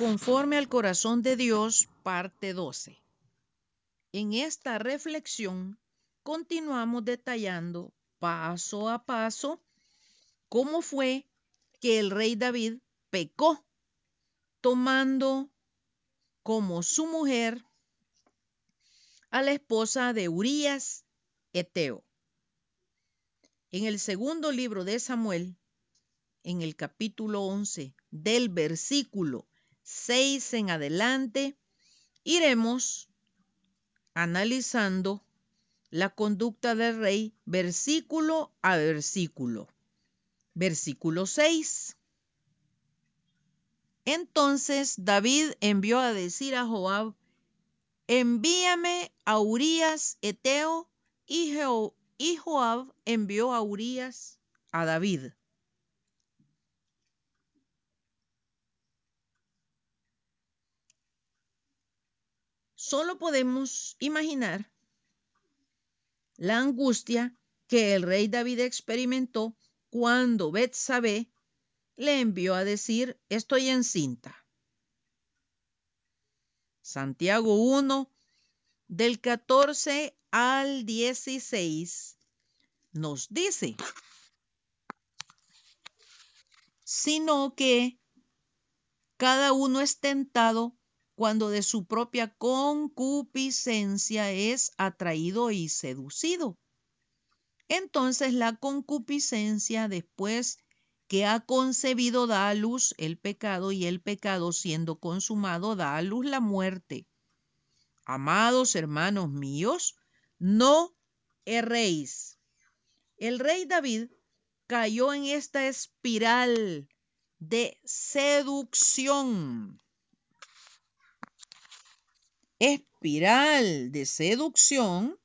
Conforme al corazón de Dios, parte 12. En esta reflexión continuamos detallando paso a paso cómo fue que el rey David pecó tomando como su mujer a la esposa de Urías Eteo. En el segundo libro de Samuel, en el capítulo 11, del versículo 6 en adelante, iremos analizando la conducta del rey versículo a versículo. Versículo 6. Entonces David envió a decir a Joab, envíame a Urías Eteo, y, Joab envió a Urías a David. Solo podemos imaginar la angustia que el rey David experimentó cuando Betsabé le envió a decir, estoy encinta. Santiago 1, del 14 al 16, nos dice, sino que cada uno es tentado cuando de su propia concupiscencia es atraído y seducido. Entonces la concupiscencia después que ha concebido da a luz el pecado y el pecado siendo consumado da a luz la muerte. Amados hermanos míos, no erréis. El rey David cayó en esta espiral de seducción espiral de seducción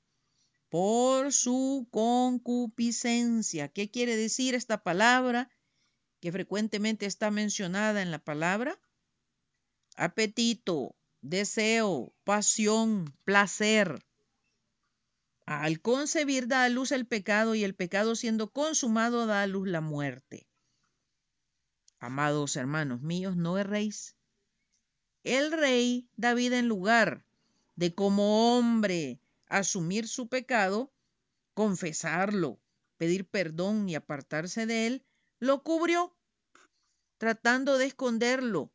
por su concupiscencia. ¿Qué quiere decir esta palabra que frecuentemente está mencionada en la palabra? Apetito, deseo, pasión, placer. Al concebir da a luz el pecado y el pecado siendo consumado da a luz la muerte. Amados hermanos míos, no erréis. El rey David en lugar de como hombre asumir su pecado, confesarlo, pedir perdón y apartarse de él, lo cubrió, tratando de esconderlo,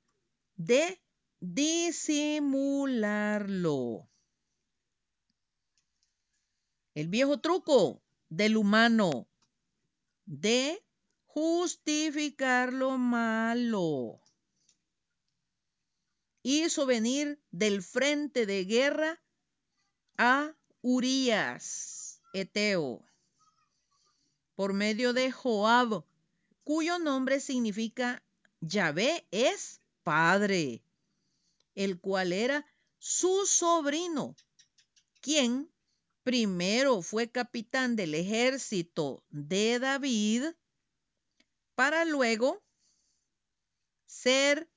de disimularlo. El viejo truco del humano de justificar lo malo hizo venir del frente de guerra a Urías, Eteo, por medio de Joab, cuyo nombre significa Yahvé es padre, el cual era su sobrino, quien primero fue capitán del ejército de David, para luego ser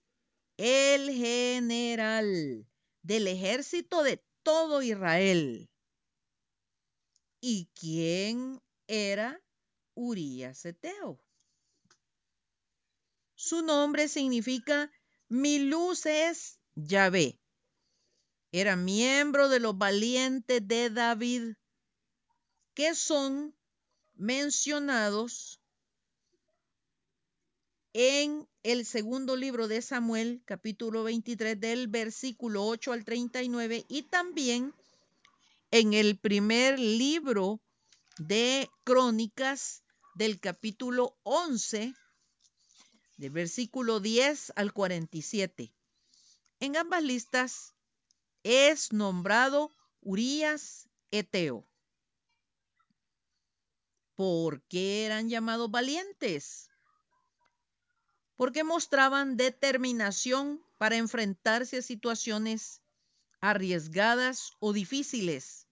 el general del ejército de todo Israel. ¿Y quién era Urías Eteo? Su nombre significa mi luz es Yahvé. Era miembro de los valientes de David, que son mencionados en el segundo libro de Samuel, capítulo 23, del versículo 8 al 39, y también en el primer libro de Crónicas, del capítulo 11, del versículo 10 al 47. En ambas listas es nombrado Urías Eteo. ¿Por qué eran llamados valientes? Porque mostraban determinación para enfrentarse a situaciones arriesgadas o difíciles.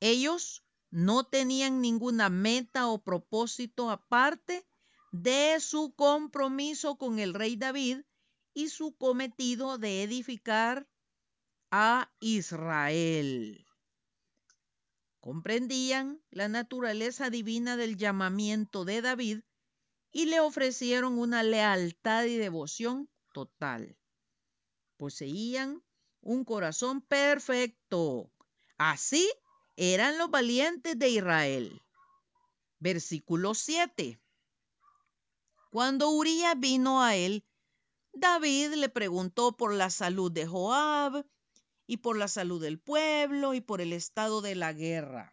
Ellos no tenían ninguna meta o propósito aparte de su compromiso con el rey David y su cometido de edificar a Israel. Comprendían la naturaleza divina del llamamiento de David y le ofrecieron una lealtad y devoción total. poseían un corazón perfecto. Así eran los valientes de Israel. Versículo 7. Cuando Urías vino a él, David le preguntó por la salud de Joab y por la salud del pueblo y por el estado de la guerra.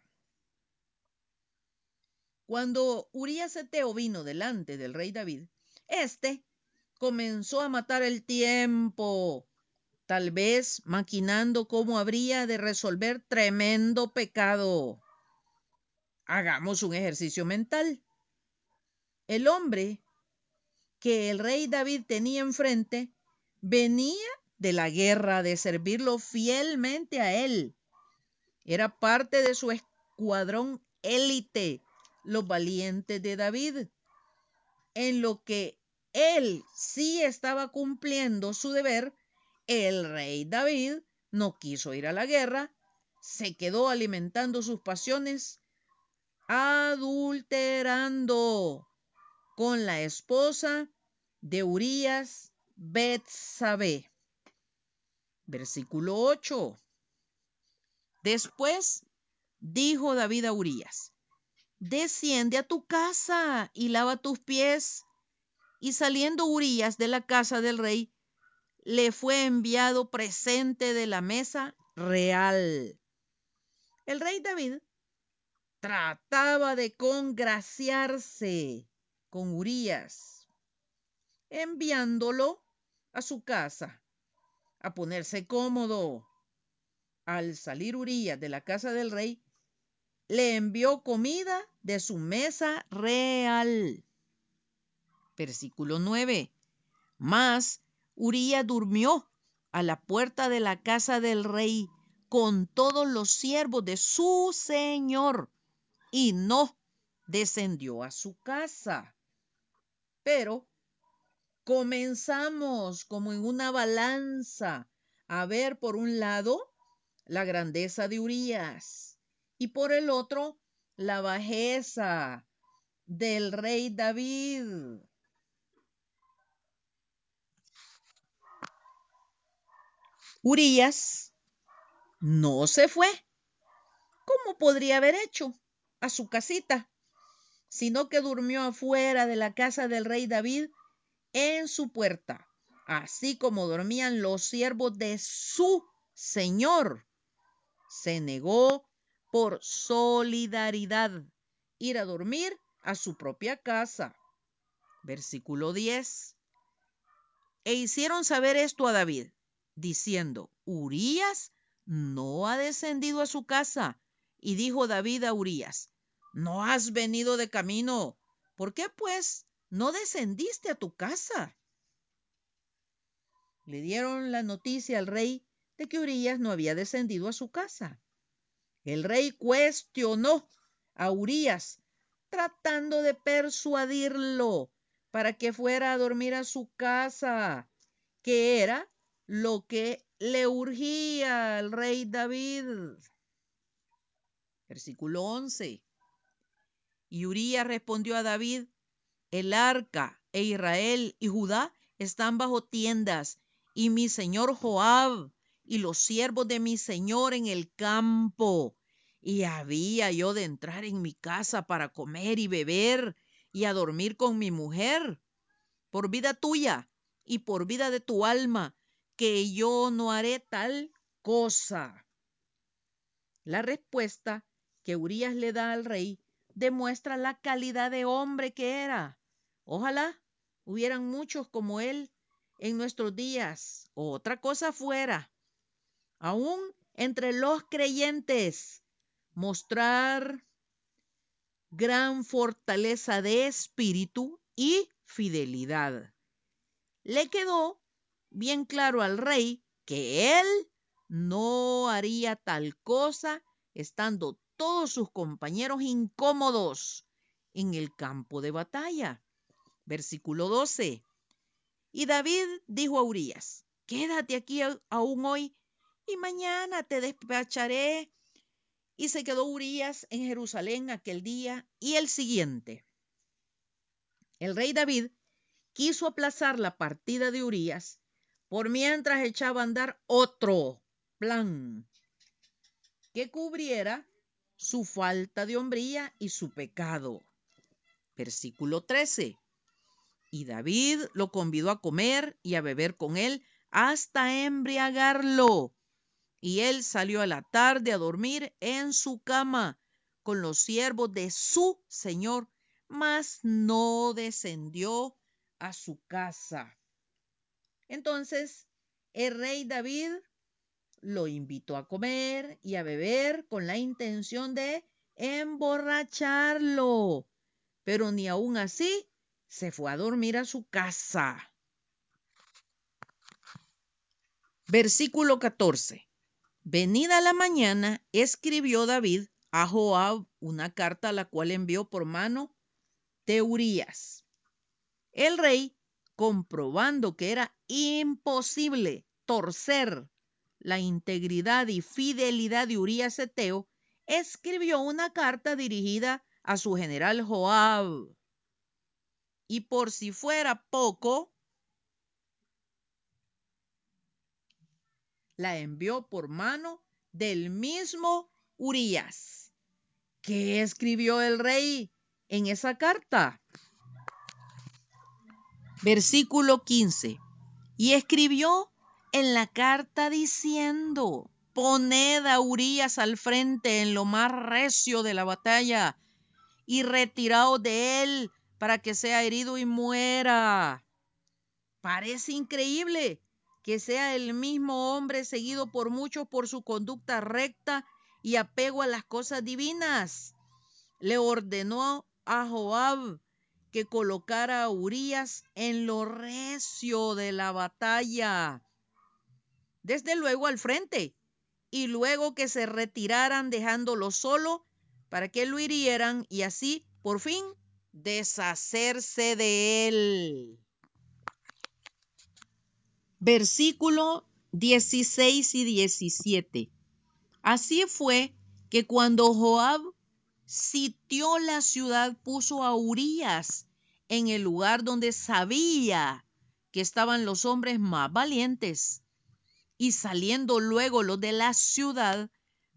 Cuando Urías Eteo vino delante del rey David, éste comenzó a matar el tiempo, tal vez maquinando cómo habría de resolver tremendo pecado. Hagamos un ejercicio mental. El hombre que el rey David tenía enfrente venía de la guerra, de servirlo fielmente a él. Era parte de su escuadrón élite, los valientes de David, en lo que él sí estaba cumpliendo su deber, el rey David no quiso ir a la guerra, se quedó alimentando sus pasiones, adulterando con la esposa de Urías Betsabé. Versículo 8. Después dijo David a Urías, desciende a tu casa y lava tus pies. Y saliendo Urías de la casa del rey, le fue enviado presente de la mesa real. El rey David trataba de congraciarse con Urías, enviándolo a su casa a ponerse cómodo. Al salir Urías de la casa del rey, le envió comida de su mesa real. Versículo 9. Mas Uría durmió a la puerta de la casa del rey con todos los siervos de su señor y no descendió a su casa. Pero comenzamos como en una balanza a ver por un lado la grandeza de Urías y por el otro la bajeza del rey David. Urias no se fue, como podría haber hecho, a su casita, sino que durmió afuera de la casa del rey David en su puerta, así como dormían los siervos de su señor. Se negó por solidaridad ir a dormir a su propia casa. Versículo 10. E hicieron saber esto a David diciendo, Urías no ha descendido a su casa. Y dijo David a Urías, no has venido de camino. ¿Por qué pues no descendiste a tu casa? Le dieron la noticia al rey de que Urías no había descendido a su casa. El rey cuestionó a Urías, tratando de persuadirlo para que fuera a dormir a su casa, que era lo que le urgía al rey David. Versículo 11. Y Urías respondió a David, el arca e Israel y Judá están bajo tiendas, y mi señor Joab y los siervos de mi señor en el campo. Y había yo de entrar en mi casa para comer y beber y a dormir con mi mujer. Por vida tuya y por vida de tu alma, que yo no haré tal cosa. La respuesta que Urias le da al rey demuestra la calidad de hombre que era. Ojalá hubieran muchos como él en nuestros días. Otra cosa fuera, aún entre los creyentes, mostrar gran fortaleza de espíritu y fidelidad. Le quedó bien claro al rey que él no haría tal cosa estando todos sus compañeros incómodos en el campo de batalla. Versículo 12. Y David dijo a Urias, quédate aquí aún hoy y mañana te despacharé. Y se quedó Urias en Jerusalén aquel día y el siguiente. El rey David quiso aplazar la partida de Urias por mientras echaba a andar otro plan que cubriera su falta de hombría y su pecado. Versículo 13. Y David lo convidó a comer y a beber con él hasta embriagarlo. Y él salió a la tarde a dormir en su cama con los siervos de su señor, mas no descendió a su casa. Entonces el rey David lo invitó a comer y a beber con la intención de emborracharlo, pero ni aun así se fue a dormir a su casa. Versículo 14. Venida la mañana, escribió David a Joab una carta la cual envió por mano de Urías. El rey, comprobando que era imposible torcer la integridad y fidelidad de Urías Eteo, escribió una carta dirigida a su general Joab. Y por si fuera poco, la envió por mano del mismo Urías. ¿Qué escribió el rey en esa carta? Versículo 15. Y escribió en la carta diciendo, poned a Urías al frente en lo más recio de la batalla y retiraos de él para que sea herido y muera. Parece increíble que sea el mismo hombre seguido por muchos por su conducta recta y apego a las cosas divinas. Le ordenó a Joab que colocara a Urias en lo recio de la batalla, desde luego al frente, y luego que se retiraran dejándolo solo para que lo hirieran y así, por fin, deshacerse de él. Versículo 16 y 17. Así fue que cuando Joab sitió la ciudad, puso a Urías en el lugar donde sabía que estaban los hombres más valientes. Y saliendo luego los de la ciudad,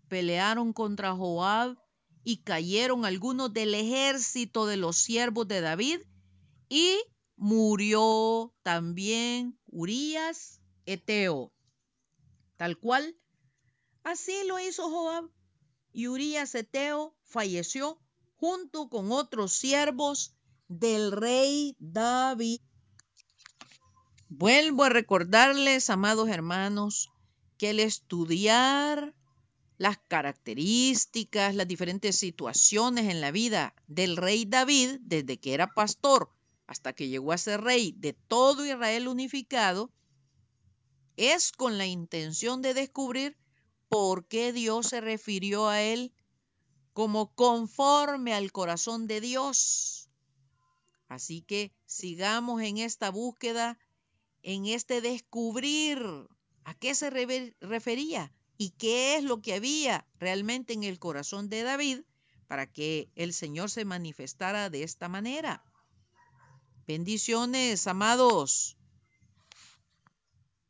pelearon contra Joab y cayeron algunos del ejército de los siervos de David y murió también Urías Eteo. Tal cual, así lo hizo Joab. Y Urías Eteo falleció junto con otros siervos del rey David. Vuelvo a recordarles, amados hermanos, que el estudiar las características, las diferentes situaciones en la vida del rey David, desde que era pastor hasta que llegó a ser rey de todo Israel unificado, es con la intención de descubrir por qué Dios se refirió a él como conforme al corazón de Dios. Así que sigamos en esta búsqueda, en este descubrir a qué se refería y qué es lo que había realmente en el corazón de David para que el Señor se manifestara de esta manera. Bendiciones, amados.